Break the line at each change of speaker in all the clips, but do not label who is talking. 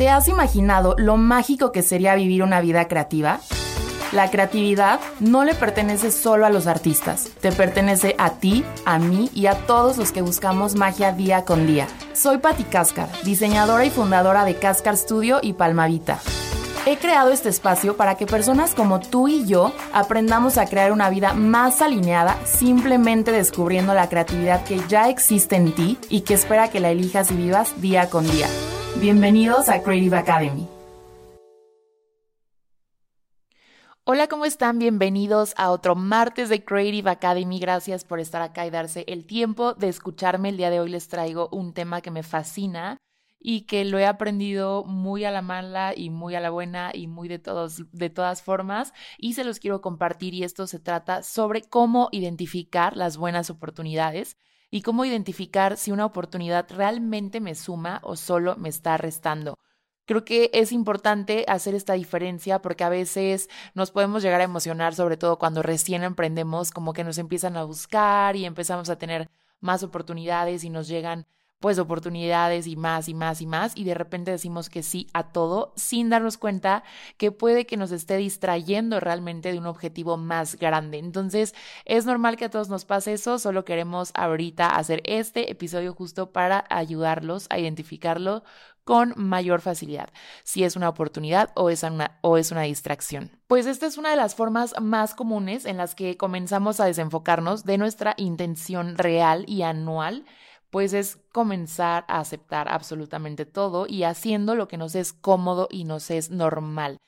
¿Te has imaginado lo mágico que sería vivir una vida creativa? La creatividad no le pertenece solo a los artistas, te pertenece a ti, a mí y a todos los que buscamos magia día con día. Soy Patti Cáscar, diseñadora y fundadora de Cáscar Studio y Palmavita. He creado este espacio para que personas como tú y yo aprendamos a crear una vida más alineada simplemente descubriendo la creatividad que ya existe en ti y que espera que la elijas y vivas día con día. Bienvenidos a Creative Academy. Hola, ¿cómo están? Bienvenidos a otro martes de Creative Academy. Gracias por estar acá y darse el tiempo de escucharme. El día de hoy les traigo un tema que me fascina y que lo he aprendido muy a la mala y muy a la buena y muy de todos de todas formas y se los quiero compartir y esto se trata sobre cómo identificar las buenas oportunidades y cómo identificar si una oportunidad realmente me suma o solo me está restando. Creo que es importante hacer esta diferencia porque a veces nos podemos llegar a emocionar, sobre todo cuando recién emprendemos, como que nos empiezan a buscar y empezamos a tener más oportunidades y nos llegan pues oportunidades y más y más y más y de repente decimos que sí a todo sin darnos cuenta que puede que nos esté distrayendo realmente de un objetivo más grande. Entonces es normal que a todos nos pase eso, solo queremos ahorita hacer este episodio justo para ayudarlos a identificarlo con mayor facilidad, si es una oportunidad o es una, o es una distracción. Pues esta es una de las formas más comunes en las que comenzamos a desenfocarnos de nuestra intención real y anual pues es comenzar a aceptar absolutamente todo y haciendo lo que nos es cómodo y nos es normal.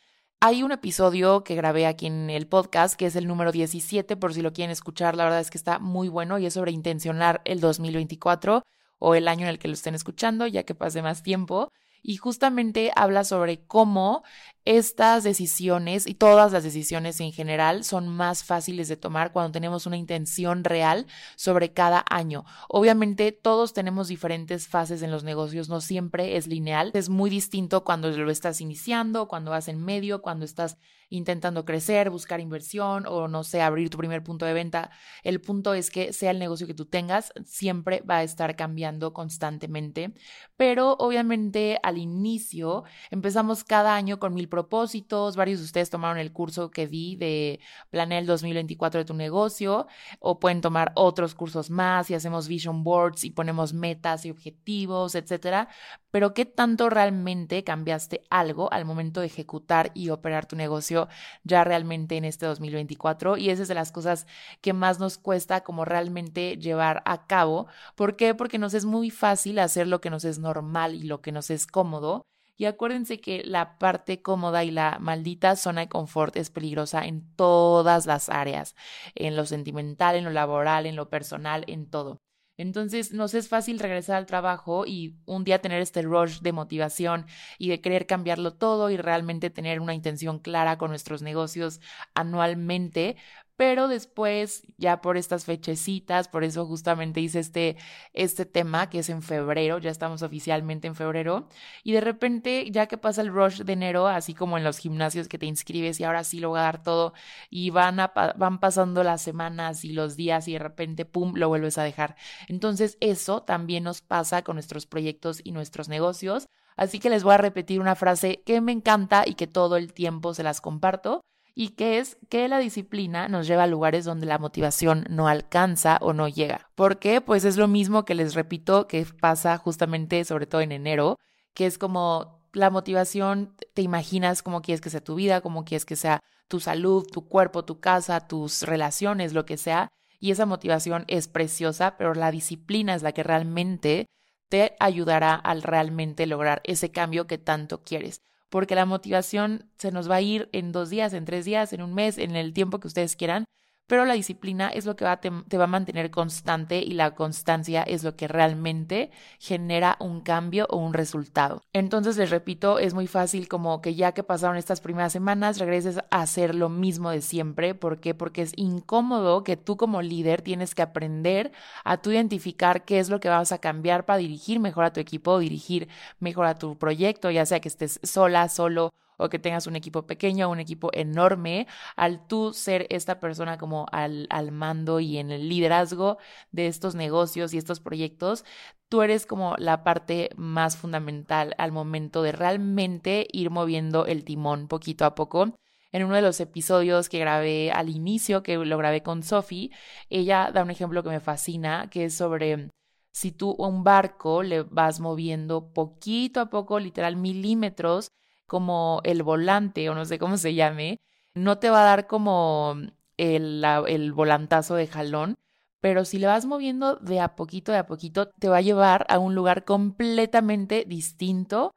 Hay un episodio que grabé aquí en el podcast, que es el número 17, por si lo quieren escuchar, la verdad es que está muy bueno y es sobre intencionar el 2024 o el año en el que lo estén escuchando, ya que pase más tiempo y justamente habla sobre cómo estas decisiones y todas las decisiones en general son más fáciles de tomar cuando tenemos una intención real sobre cada año. Obviamente todos tenemos diferentes fases en los negocios, no siempre es lineal, es muy distinto cuando lo estás iniciando, cuando vas en medio, cuando estás intentando crecer, buscar inversión o no sé, abrir tu primer punto de venta. El punto es que sea el negocio que tú tengas, siempre va a estar cambiando constantemente, pero obviamente al inicio empezamos cada año con mil propósitos, varios de ustedes tomaron el curso que di de Planea el 2024 de tu negocio o pueden tomar otros cursos más y hacemos vision boards y ponemos metas y objetivos, etcétera, pero ¿qué tanto realmente cambiaste algo al momento de ejecutar y operar tu negocio ya realmente en este 2024? Y esa es de las cosas que más nos cuesta como realmente llevar a cabo. ¿Por qué? Porque nos es muy fácil hacer lo que nos es normal y lo que nos es cómodo. Y acuérdense que la parte cómoda y la maldita zona de confort es peligrosa en todas las áreas, en lo sentimental, en lo laboral, en lo personal, en todo. Entonces nos es fácil regresar al trabajo y un día tener este rush de motivación y de querer cambiarlo todo y realmente tener una intención clara con nuestros negocios anualmente, pero después ya por estas fechecitas, por eso justamente hice este, este tema que es en febrero, ya estamos oficialmente en febrero, y de repente ya que pasa el rush de enero, así como en los gimnasios que te inscribes y ahora sí lo voy a dar todo, y van, van pasando las semanas y los días y de repente, ¡pum!, lo vuelves a dejar. Entonces eso también nos pasa con nuestros proyectos y nuestros negocios. Así que les voy a repetir una frase que me encanta y que todo el tiempo se las comparto y que es que la disciplina nos lleva a lugares donde la motivación no alcanza o no llega. ¿Por qué? Pues es lo mismo que les repito que pasa justamente sobre todo en enero, que es como la motivación, te imaginas cómo quieres que sea tu vida, cómo quieres que sea tu salud, tu cuerpo, tu casa, tus relaciones, lo que sea, y esa motivación es preciosa, pero la disciplina es la que realmente te ayudará al realmente lograr ese cambio que tanto quieres porque la motivación se nos va a ir en dos días, en tres días, en un mes, en el tiempo que ustedes quieran, pero la disciplina es lo que va, te, te, va a mantener constante y la constancia es lo que realmente genera un cambio o un resultado. Entonces, les repito, es muy fácil como que ya que pasaron estas primeras semanas, regreses a hacer lo mismo de siempre. ¿Por qué? Porque es incómodo que tú como líder tienes que aprender a tú identificar qué es lo que vas a cambiar para dirigir mejor a tu equipo, dirigir mejor a tu proyecto, ya sea que estés sola, solo o que tengas un equipo pequeño o un equipo enorme, al tú ser esta persona como al, al mando y en el liderazgo de estos negocios y estos proyectos, tú eres como la parte más fundamental al momento de realmente ir moviendo el timón poquito a poco. En uno de los episodios que grabé al inicio, que lo grabé con Sophie, ella da un ejemplo que me fascina, que es sobre si tú un barco le vas moviendo poquito a poco, literal milímetros, como el volante o no sé cómo se llame, no te va a dar como el, el volantazo de jalón, pero si le vas moviendo de a poquito, de a poquito, te va a llevar a un lugar completamente distinto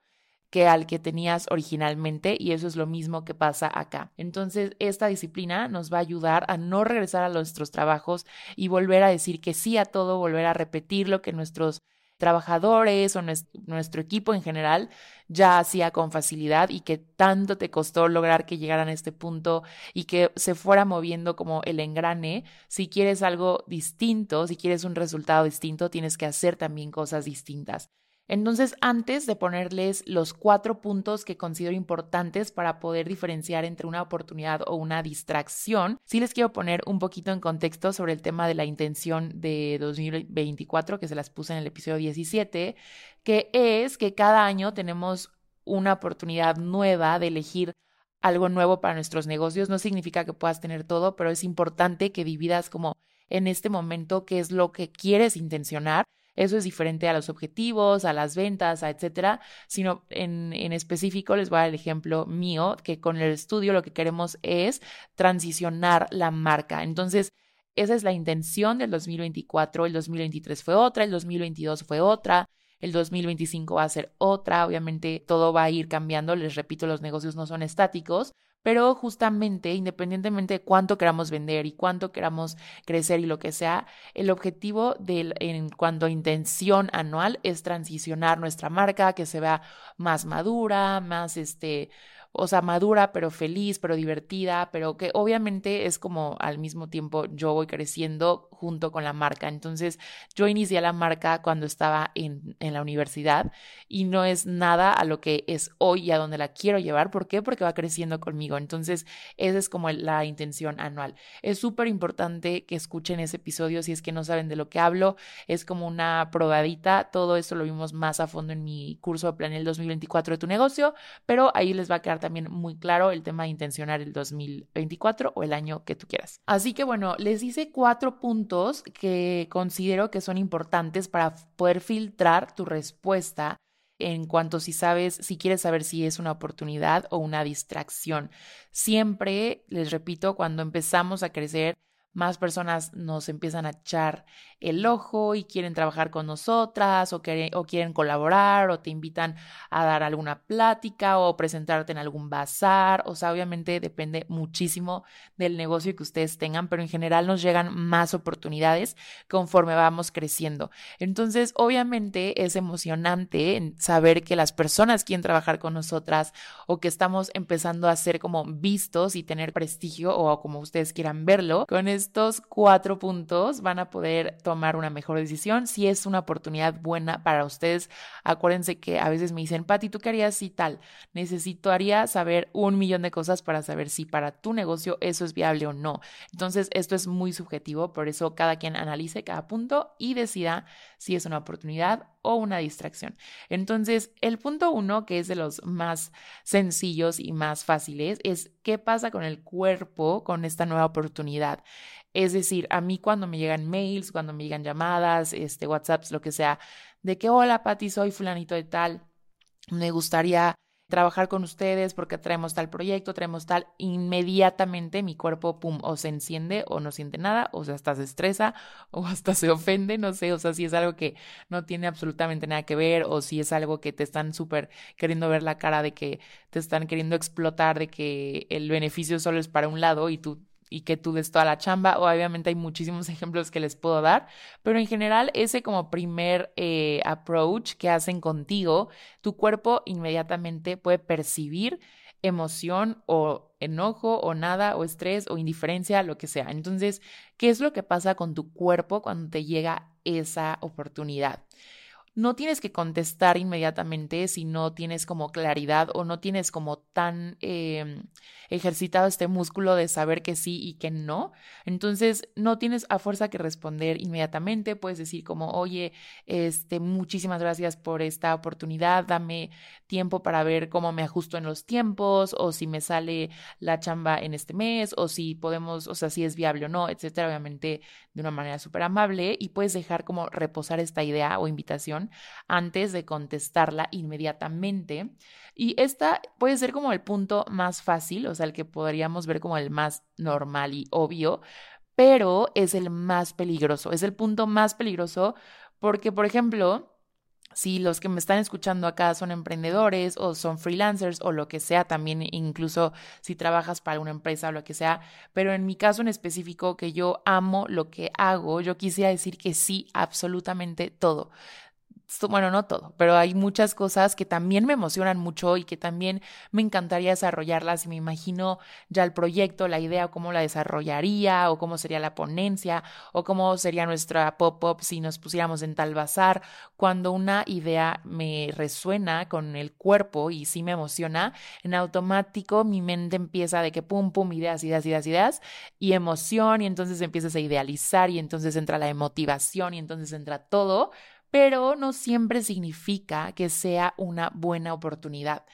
que al que tenías originalmente y eso es lo mismo que pasa acá. Entonces, esta disciplina nos va a ayudar a no regresar a nuestros trabajos y volver a decir que sí a todo, volver a repetir lo que nuestros trabajadores o nuestro equipo en general ya hacía con facilidad y que tanto te costó lograr que llegaran a este punto y que se fuera moviendo como el engrane. Si quieres algo distinto, si quieres un resultado distinto, tienes que hacer también cosas distintas. Entonces, antes de ponerles los cuatro puntos que considero importantes para poder diferenciar entre una oportunidad o una distracción, sí les quiero poner un poquito en contexto sobre el tema de la intención de 2024, que se las puse en el episodio 17, que es que cada año tenemos una oportunidad nueva de elegir algo nuevo para nuestros negocios. No significa que puedas tener todo, pero es importante que dividas como en este momento qué es lo que quieres intencionar eso es diferente a los objetivos, a las ventas, a etcétera, sino en, en específico les voy a dar el ejemplo mío, que con el estudio lo que queremos es transicionar la marca. Entonces, esa es la intención del 2024, el 2023 fue otra, el 2022 fue otra, el 2025 va a ser otra, obviamente todo va a ir cambiando, les repito, los negocios no son estáticos, pero justamente, independientemente de cuánto queramos vender y cuánto queramos crecer y lo que sea, el objetivo del, en cuanto a intención anual es transicionar nuestra marca, que se vea más madura, más este, o sea, madura, pero feliz, pero divertida, pero que obviamente es como al mismo tiempo yo voy creciendo junto con la marca. Entonces, yo inicié la marca cuando estaba en, en la universidad y no es nada a lo que es hoy y a donde la quiero llevar. ¿Por qué? Porque va creciendo conmigo. Entonces, esa es como la intención anual. Es súper importante que escuchen ese episodio si es que no saben de lo que hablo. Es como una probadita. Todo esto lo vimos más a fondo en mi curso de Planel 2024 de tu negocio, pero ahí les va a quedar también muy claro el tema de intencionar el 2024 o el año que tú quieras. Así que bueno, les hice cuatro puntos que considero que son importantes para poder filtrar tu respuesta en cuanto si sabes, si quieres saber si es una oportunidad o una distracción. Siempre, les repito, cuando empezamos a crecer, más personas nos empiezan a echar el ojo y quieren trabajar con nosotras o, o, quieren colaborar o te invitan a dar alguna plática o presentarte en algún bazar. O sea, obviamente depende muchísimo del negocio que ustedes tengan, pero en general nos llegan más oportunidades conforme vamos creciendo. Entonces, obviamente es emocionante saber que las personas quieren trabajar con nosotras o que estamos empezando a ser como vistos y tener prestigio o como ustedes quieran verlo con estos cuatro puntos van a poder tomar una mejor decisión. Si es una oportunidad buena para ustedes, acuérdense que a veces me dicen, Pati, ¿tú qué harías si tal? Necesitaría saber un millón de cosas para saber si para tu negocio eso es viable o no. Entonces, esto es muy subjetivo, por eso cada quien analice cada punto y decida si es una oportunidad o una distracción. Entonces, el punto uno, que es de los más sencillos y más fáciles, es qué pasa con el cuerpo con esta nueva oportunidad. Es decir, a mí cuando me llegan mails, cuando me llegan llamadas, este, WhatsApps, lo que sea, de que hola Pati, soy fulanito de tal, me gustaría trabajar con ustedes porque traemos tal proyecto, traemos tal, inmediatamente mi cuerpo, pum, o se enciende o no siente nada, o sea, hasta se estresa o hasta se ofende, no sé, o sea, si es algo que no tiene absolutamente nada que ver o si es algo que te están súper queriendo ver la cara de que te están queriendo explotar, de que el beneficio solo es para un lado y tú y que tú des toda la chamba. Obviamente hay muchísimos ejemplos que les puedo dar, pero en general ese como primer eh, approach que hacen contigo, tu cuerpo inmediatamente puede percibir emoción o enojo o nada o estrés o indiferencia, lo que sea. Entonces, ¿qué es lo que pasa con tu cuerpo cuando te llega esa oportunidad? No tienes que contestar inmediatamente si no tienes como claridad o no tienes como tan em, ejercitado este músculo de saber que sí y que no. Entonces, no tienes a fuerza que responder inmediatamente. Puedes decir como, oye, este, muchísimas gracias por esta oportunidad. Dame tiempo para ver cómo me ajusto en los tiempos o si me sale la chamba en este mes o si podemos, o sea, si es viable o no, etcétera. Obviamente, de una manera súper amable y puedes dejar como reposar esta idea o invitación antes de contestarla inmediatamente. Y esta puede ser como el punto más fácil, o sea, el que podríamos ver como el más normal y obvio, pero es el más peligroso, es el punto más peligroso porque, por ejemplo, si los que me están escuchando acá son emprendedores o son freelancers o lo que sea, también incluso si trabajas para una empresa o lo que sea, pero en mi caso en específico que yo amo lo que hago, yo quisiera decir que sí, absolutamente todo bueno, no todo, pero hay muchas cosas que también me emocionan mucho y que también me encantaría desarrollarlas y me imagino ya el proyecto, la idea, cómo la desarrollaría o cómo sería la ponencia o cómo sería nuestra pop-up si nos pusiéramos en tal bazar. Cuando una idea me resuena con el cuerpo y sí me emociona, en automático mi mente empieza de que pum, pum, ideas, ideas, ideas, ideas y emoción y entonces empiezas a idealizar y entonces entra la motivación y entonces entra todo pero no siempre significa que sea una buena oportunidad.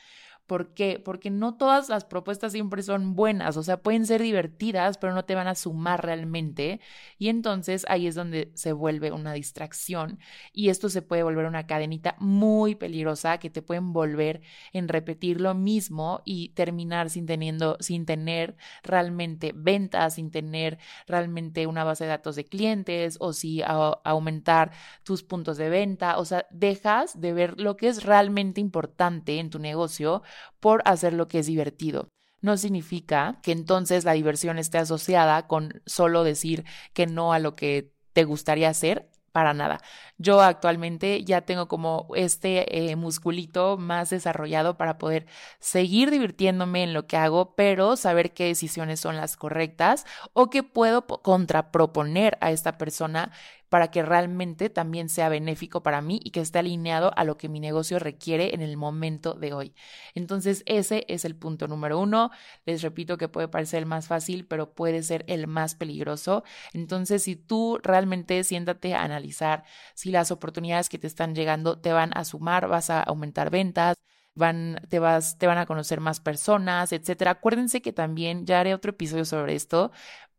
¿Por qué? Porque no todas las propuestas siempre son buenas, o sea, pueden ser divertidas, pero no te van a sumar realmente. Y entonces ahí es donde se vuelve una distracción y esto se puede volver una cadenita muy peligrosa que te pueden volver en repetir lo mismo y terminar sin, teniendo, sin tener realmente ventas, sin tener realmente una base de datos de clientes o si aumentar tus puntos de venta. O sea, dejas de ver lo que es realmente importante en tu negocio por hacer lo que es divertido. No significa que entonces la diversión esté asociada con solo decir que no a lo que te gustaría hacer, para nada. Yo actualmente ya tengo como este eh, musculito más desarrollado para poder seguir divirtiéndome en lo que hago, pero saber qué decisiones son las correctas o que puedo contraproponer a esta persona para que realmente también sea benéfico para mí y que esté alineado a lo que mi negocio requiere en el momento de hoy. Entonces, ese es el punto número uno. Les repito que puede parecer el más fácil, pero puede ser el más peligroso. Entonces, si tú realmente siéntate a analizar si las oportunidades que te están llegando te van a sumar, vas a aumentar ventas, van, te vas, te van a conocer más personas, etcétera. Acuérdense que también ya haré otro episodio sobre esto,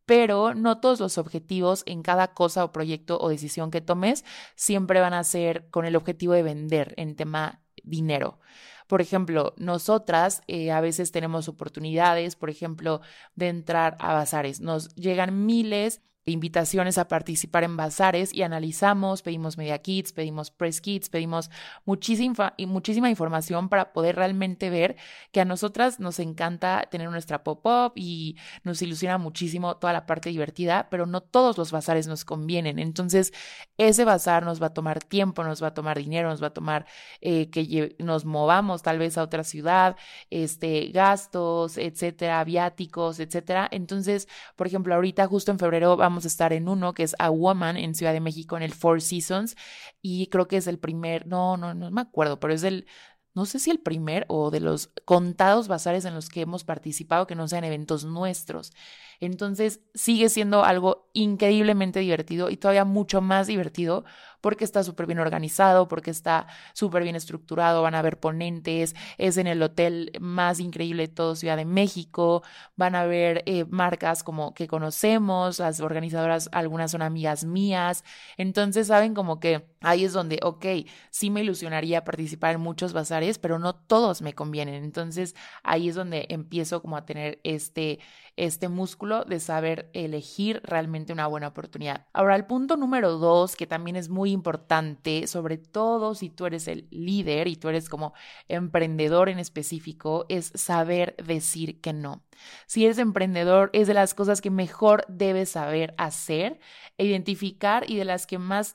pero no todos los objetivos en cada cosa o proyecto o decisión que tomes siempre van a ser con el objetivo de vender en tema dinero. Por ejemplo, nosotras eh, a veces tenemos oportunidades, por ejemplo, de entrar a bazares. Nos llegan miles invitaciones a participar en bazares y analizamos, pedimos media kits, pedimos press kits, pedimos muchísima, muchísima información para poder realmente ver que a nosotras nos encanta tener nuestra pop-up y nos ilusiona muchísimo toda la parte divertida, pero no todos los bazares nos convienen. Entonces, ese bazar nos va a tomar tiempo, nos va a tomar dinero, nos va a tomar eh, que nos movamos tal vez a otra ciudad, este, gastos, etcétera, viáticos, etcétera. Entonces, por ejemplo, ahorita justo en febrero vamos vamos a estar en uno que es A Woman en Ciudad de México en el Four Seasons y creo que es el primer, no, no, no me acuerdo, pero es el, no sé si el primer o de los contados bazares en los que hemos participado que no sean eventos nuestros. Entonces sigue siendo algo increíblemente divertido y todavía mucho más divertido porque está súper bien organizado, porque está súper bien estructurado, van a haber ponentes, es en el hotel más increíble de todo Ciudad de México, van a haber eh, marcas como que conocemos, las organizadoras, algunas son amigas mías, entonces saben como que ahí es donde, ok, sí me ilusionaría participar en muchos bazares, pero no todos me convienen, entonces ahí es donde empiezo como a tener este, este músculo de saber elegir realmente una buena oportunidad. Ahora, el punto número dos, que también es muy importante, sobre todo si tú eres el líder y tú eres como emprendedor en específico, es saber decir que no. Si eres emprendedor, es de las cosas que mejor debes saber hacer, identificar y de las que más...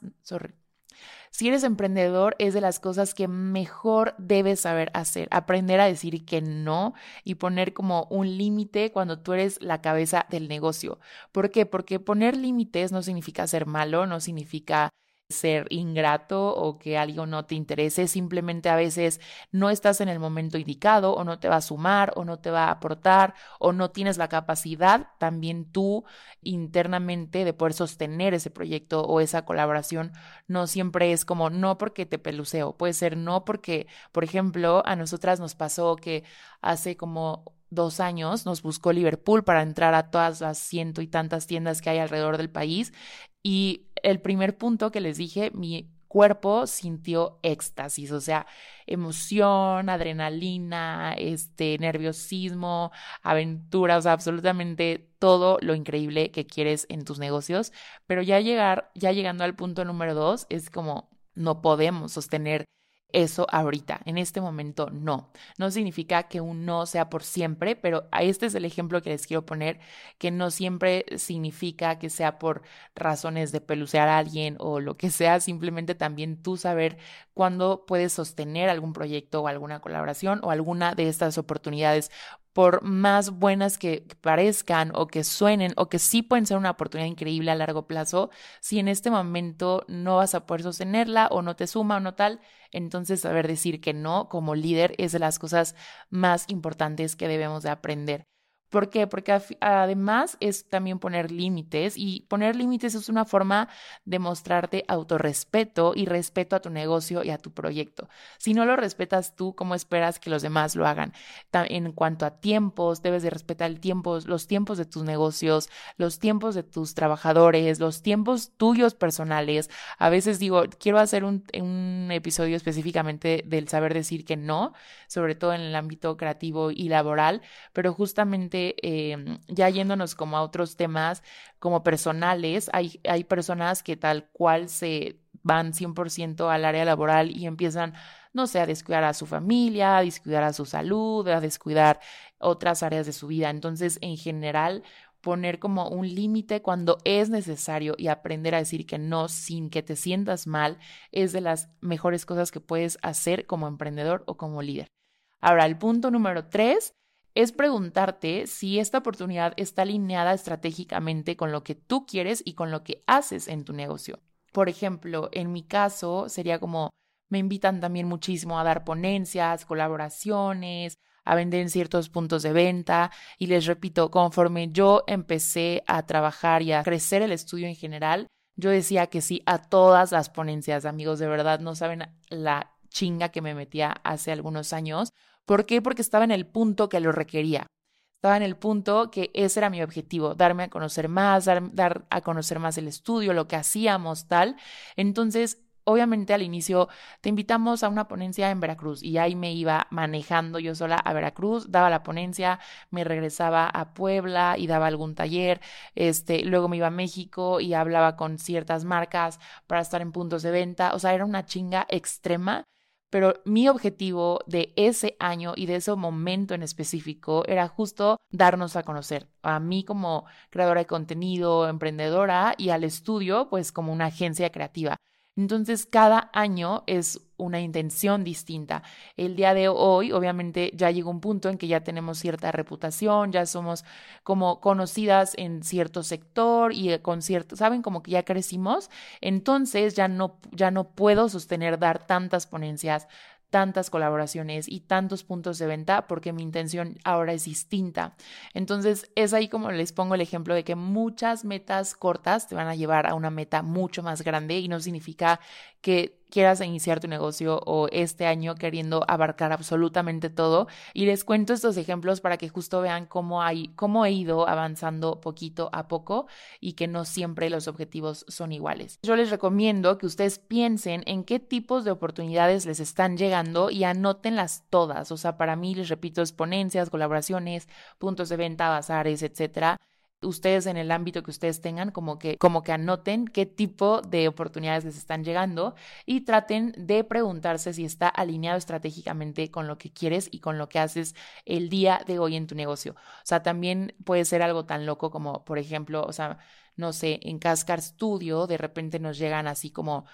Si eres emprendedor, es de las cosas que mejor debes saber hacer. Aprender a decir que no y poner como un límite cuando tú eres la cabeza del negocio. ¿Por qué? Porque poner límites no significa ser malo, no significa ser ingrato o que algo no te interese, simplemente a veces no estás en el momento indicado o no te va a sumar o no te va a aportar o no tienes la capacidad también tú internamente de poder sostener ese proyecto o esa colaboración. No siempre es como no porque te peluceo, puede ser no porque, por ejemplo, a nosotras nos pasó que hace como dos años nos buscó Liverpool para entrar a todas las ciento y tantas tiendas que hay alrededor del país y el primer punto que les dije, mi cuerpo sintió éxtasis, o sea, emoción, adrenalina, este, nerviosismo, aventura, o sea, absolutamente todo lo increíble que quieres en tus negocios. Pero ya llegar, ya llegando al punto número dos, es como no podemos sostener eso ahorita, en este momento no. No significa que un no sea por siempre, pero este es el ejemplo que les quiero poner, que no siempre significa que sea por razones de pelucear a alguien o lo que sea, simplemente también tú saber cuándo puedes sostener algún proyecto o alguna colaboración o alguna de estas oportunidades por más buenas que parezcan o que suenen o que sí pueden ser una oportunidad increíble a largo plazo, si en este momento no vas a poder sostenerla o no te suma o no tal, entonces saber decir que no como líder es de las cosas más importantes que debemos de aprender. ¿Por qué? Porque además es también poner límites y poner límites es una forma de mostrarte autorrespeto y respeto a tu negocio y a tu proyecto. Si no lo respetas tú, ¿cómo esperas que los demás lo hagan? En cuanto a tiempos, debes de respetar el tiempo, los tiempos de tus negocios, los tiempos de tus trabajadores, los tiempos tuyos personales. A veces digo, quiero hacer un, un episodio específicamente del saber decir que no, sobre todo en el ámbito creativo y laboral, pero justamente Em, ya yéndonos como a otros temas como personales, hay, hay personas que tal cual se van 100% al área laboral y empiezan, no sé, a descuidar a su familia, a descuidar a su salud, a descuidar otras áreas de su vida. Entonces, en general, poner como un límite cuando es necesario y aprender a decir que no sin que te sientas mal es de las mejores cosas que puedes hacer como emprendedor o como líder. Ahora, el punto número tres es preguntarte si esta oportunidad está alineada estratégicamente con lo que tú quieres y con lo que haces en tu negocio. Por ejemplo, en mi caso sería como me invitan también muchísimo a dar ponencias, colaboraciones, a vender en ciertos puntos de venta y les repito, conforme yo empecé a trabajar y a crecer el estudio en general, yo decía que sí a todas las ponencias, amigos, de verdad no saben la chinga que me metía hace algunos años ¿Por qué? Porque estaba en el punto que lo requería. Estaba en el punto que ese era mi objetivo, darme a conocer más, dar, a conocer más el estudio, lo que hacíamos, tal. Entonces, obviamente al inicio te invitamos a una ponencia en Veracruz y ahí me iba manejando yo sola a Veracruz, daba la ponencia, me regresaba a Puebla y daba algún taller, este, luego me iba a México y hablaba con ciertas marcas para estar en puntos de venta, o sea, era una chinga extrema pero mi objetivo de ese año y de ese momento en específico era justo darnos a conocer a mí como creadora de contenido, emprendedora y al estudio pues como una agencia creativa. Entonces, cada año es una intención distinta. El día de hoy, obviamente, ya llegó un punto en que ya tenemos cierta reputación, ya somos como conocidas en cierto sector y eh, con cierto, saben, como que ya crecimos. Entonces, ya no, ya no puedo sostener dar tantas ponencias, tantas colaboraciones y tantos puntos de venta porque mi intención ahora es distinta. Entonces es ahí como les pongo el ejemplo de que muchas metas cortas te van a llevar a una meta mucho más grande y no significa que quieras iniciar tu negocio o este año queriendo abarcar absolutamente todo. Y les cuento estos ejemplos para que justo vean cómo, hay, cómo he ido avanzando poquito a poco y que no siempre los objetivos son iguales. Yo les recomiendo que ustedes piensen en qué tipos de oportunidades les están llegando y anótenlas todas. O sea, para mí, les repito, exponencias, colaboraciones, puntos de venta, bazares, etcétera ustedes en el ámbito que ustedes tengan, como que, como que anoten qué tipo de oportunidades les están llegando y traten de preguntarse si está alineado estratégicamente con lo que quieres y con lo que haces el día de hoy en tu negocio. O sea, también puede ser algo tan loco como, por ejemplo, o sea, no sé, en Cascar Studio de repente nos llegan así como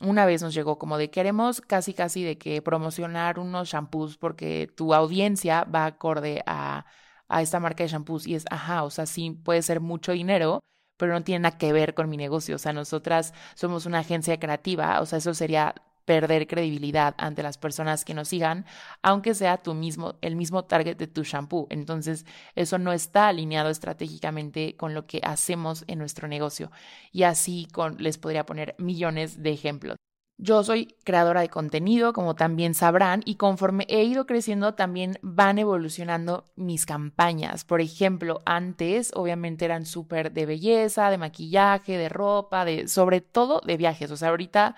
una vez nos llegó como de queremos casi casi de que promocionar unos shampoos porque tu audiencia va acorde a a esta marca de shampoos y es, ajá, o sea, sí puede ser mucho dinero, pero no tiene nada que ver con mi negocio. O sea, nosotras somos una agencia creativa, o sea, eso sería perder credibilidad ante las personas que nos sigan, aunque sea tu mismo, el mismo target de tu shampoo. Entonces, eso no está alineado estratégicamente con lo que hacemos en nuestro negocio. Y así con, les podría poner millones de ejemplos. Yo soy creadora de contenido, como también sabrán, y conforme he ido creciendo también van evolucionando mis campañas. Por ejemplo, antes obviamente eran súper de belleza, de maquillaje, de ropa, de sobre todo de viajes. O sea, ahorita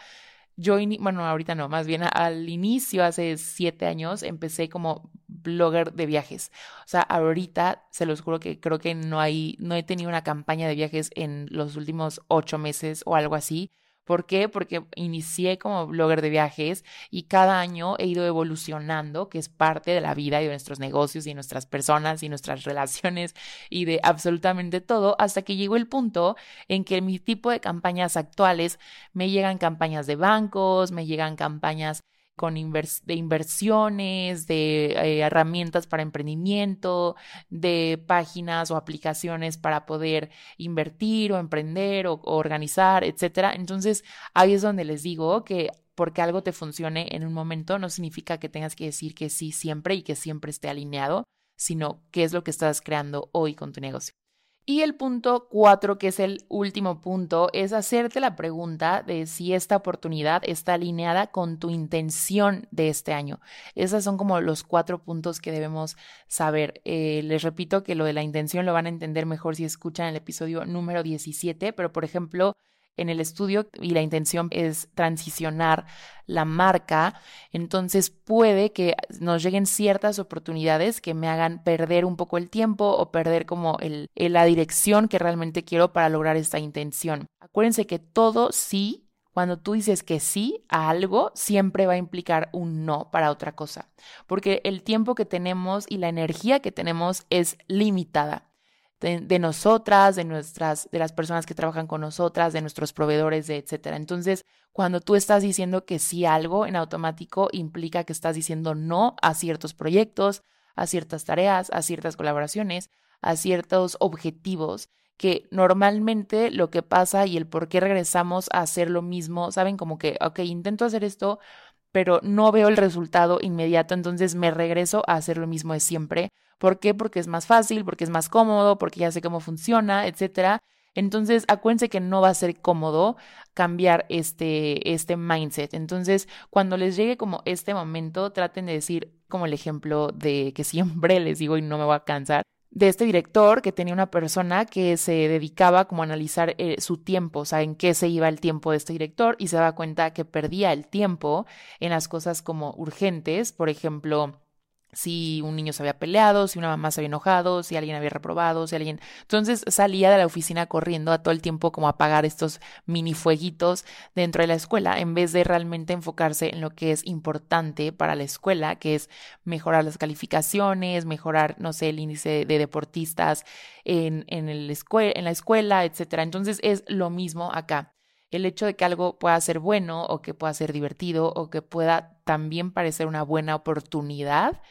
yo, bueno, ahorita no, más bien al inicio, hace siete años, empecé como blogger de viajes. O sea, ahorita se los juro que creo que no hay, no he tenido una campaña de viajes en los últimos ocho meses o algo así ¿Por qué? Porque inicié como blogger de viajes y cada año he ido evolucionando, que es parte de la vida y de nuestros negocios y nuestras personas y nuestras relaciones y de absolutamente todo, hasta que llegó el punto en que mi tipo de campañas actuales me llegan campañas de bancos, me llegan campañas con de inversiones, de eh, herramientas para emprendimiento, de páginas o aplicaciones para poder invertir o emprender o, o organizar, etcétera. Entonces, ahí es donde les digo que porque algo te funcione en un momento no significa que tengas que decir que sí siempre y que siempre esté alineado, sino qué es lo que estás creando hoy con tu negocio. Y el punto cuatro, que es el último punto, es hacerte la pregunta de si esta oportunidad está alineada con tu intención de este año. Esos son como los cuatro puntos que debemos saber. Eh, les repito que lo de la intención lo van a entender mejor si escuchan el episodio número 17, pero por ejemplo, en el estudio y la intención es transicionar la marca, entonces puede que nos lleguen ciertas oportunidades que me hagan perder un poco el tiempo o perder como la dirección que realmente quiero para lograr esta intención. Acuérdense que todo sí, cuando tú dices que sí a algo, siempre va a implicar un no para otra cosa, porque el tiempo que tenemos y la energía que tenemos es limitada de, nosotras, de nuestras, de las personas que trabajan con nosotras, de nuestros proveedores, de etcétera. Entonces, cuando tú estás diciendo que sí algo, en automático implica que estás diciendo no a ciertos proyectos, a ciertas tareas, a ciertas colaboraciones, a ciertos objetivos que normalmente lo que pasa y el por qué regresamos a hacer lo mismo, saben como que, ok, intento hacer esto, pero no veo el resultado inmediato, entonces me regreso a hacer lo mismo de siempre. ¿Por qué? Porque es más fácil, porque es más cómodo, porque ya sé cómo funciona, etcétera. Entonces, acuérdense que no va a ser cómodo cambiar este, este mindset. Entonces, cuando les llegue como este momento, traten de decir como el ejemplo de que siempre les digo y no me voy a cansar, de este director que tenía una persona que se dedicaba como a analizar eh, su tiempo, o sea, en qué se iba el tiempo de este director y se daba cuenta que perdía el tiempo en las cosas como urgentes, por ejemplo, si un niño se había peleado, si una mamá se había enojado, si alguien había reprobado, si alguien... Entonces salía de la oficina corriendo a todo el tiempo como a apagar estos mini fueguitos dentro de la escuela, en vez de realmente enfocarse en lo que es importante para la escuela, que es mejorar las calificaciones, mejorar, no sé, el índice de deportistas en, en, el en la escuela, etcétera. Entonces es lo mismo acá el hecho de que algo pueda ser bueno o que pueda ser divertido o que pueda también parecer una buena oportunidad,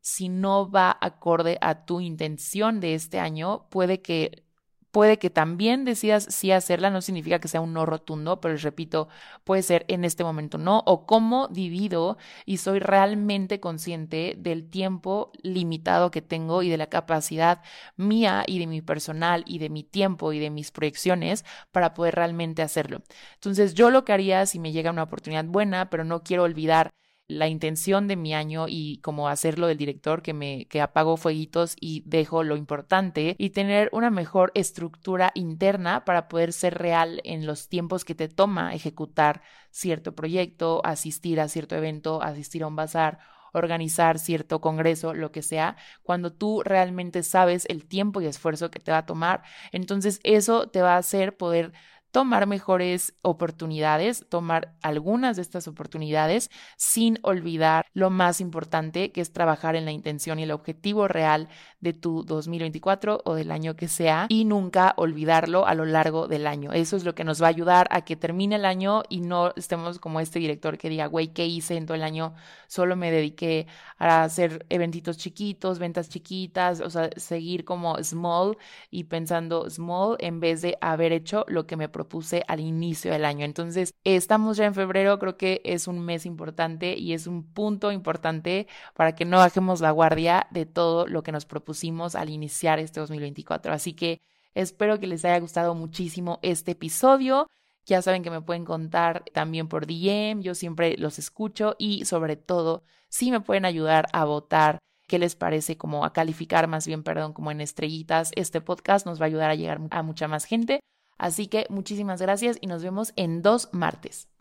si no va acorde a tu intención de este año, puede que puede que también decidas sí hacerla, no significa que sea un no rotundo, pero les repito, puede ser en este momento no, o cómo divido y soy realmente consciente del tiempo limitado que tengo y de la capacidad mía y de mi personal y de mi tiempo y de mis proyecciones para poder realmente hacerlo. Entonces yo lo que haría si me llega una oportunidad buena, pero no quiero olvidar la intención de mi año y como hacerlo del director que me que apago fueguitos y dejo lo importante y tener una mejor estructura interna para poder ser real en los tiempos que te toma ejecutar cierto proyecto, asistir a cierto evento, asistir a un bazar organizar cierto congreso, lo que sea, cuando tú realmente sabes el tiempo y esfuerzo que te va a tomar, entonces eso te va a hacer poder tomar mejores oportunidades, tomar algunas de estas oportunidades sin olvidar lo más importante que es trabajar en la intención y el objetivo real de tu 2024 o del año que sea y nunca olvidarlo a lo largo del año. Eso es lo que nos va a ayudar a que termine el año y no estemos como este director que diga, güey, ¿qué hice en todo el año? Solo me dediqué a hacer eventitos chiquitos, ventas chiquitas, o sea, seguir como small y pensando small en vez de haber hecho lo que me propuse al inicio del año. Entonces, estamos ya en febrero, creo que es un mes importante y es un punto importante para que no bajemos la guardia de todo lo que nos propusimos al iniciar este 2024. Así que espero que les haya gustado muchísimo este episodio. Ya saben que me pueden contar también por DM, yo siempre los escucho y sobre todo si me pueden ayudar a votar qué les parece, como a calificar más bien, perdón, como en estrellitas. Este podcast nos va a ayudar a llegar a mucha más gente. Así que muchísimas gracias y nos vemos en dos martes.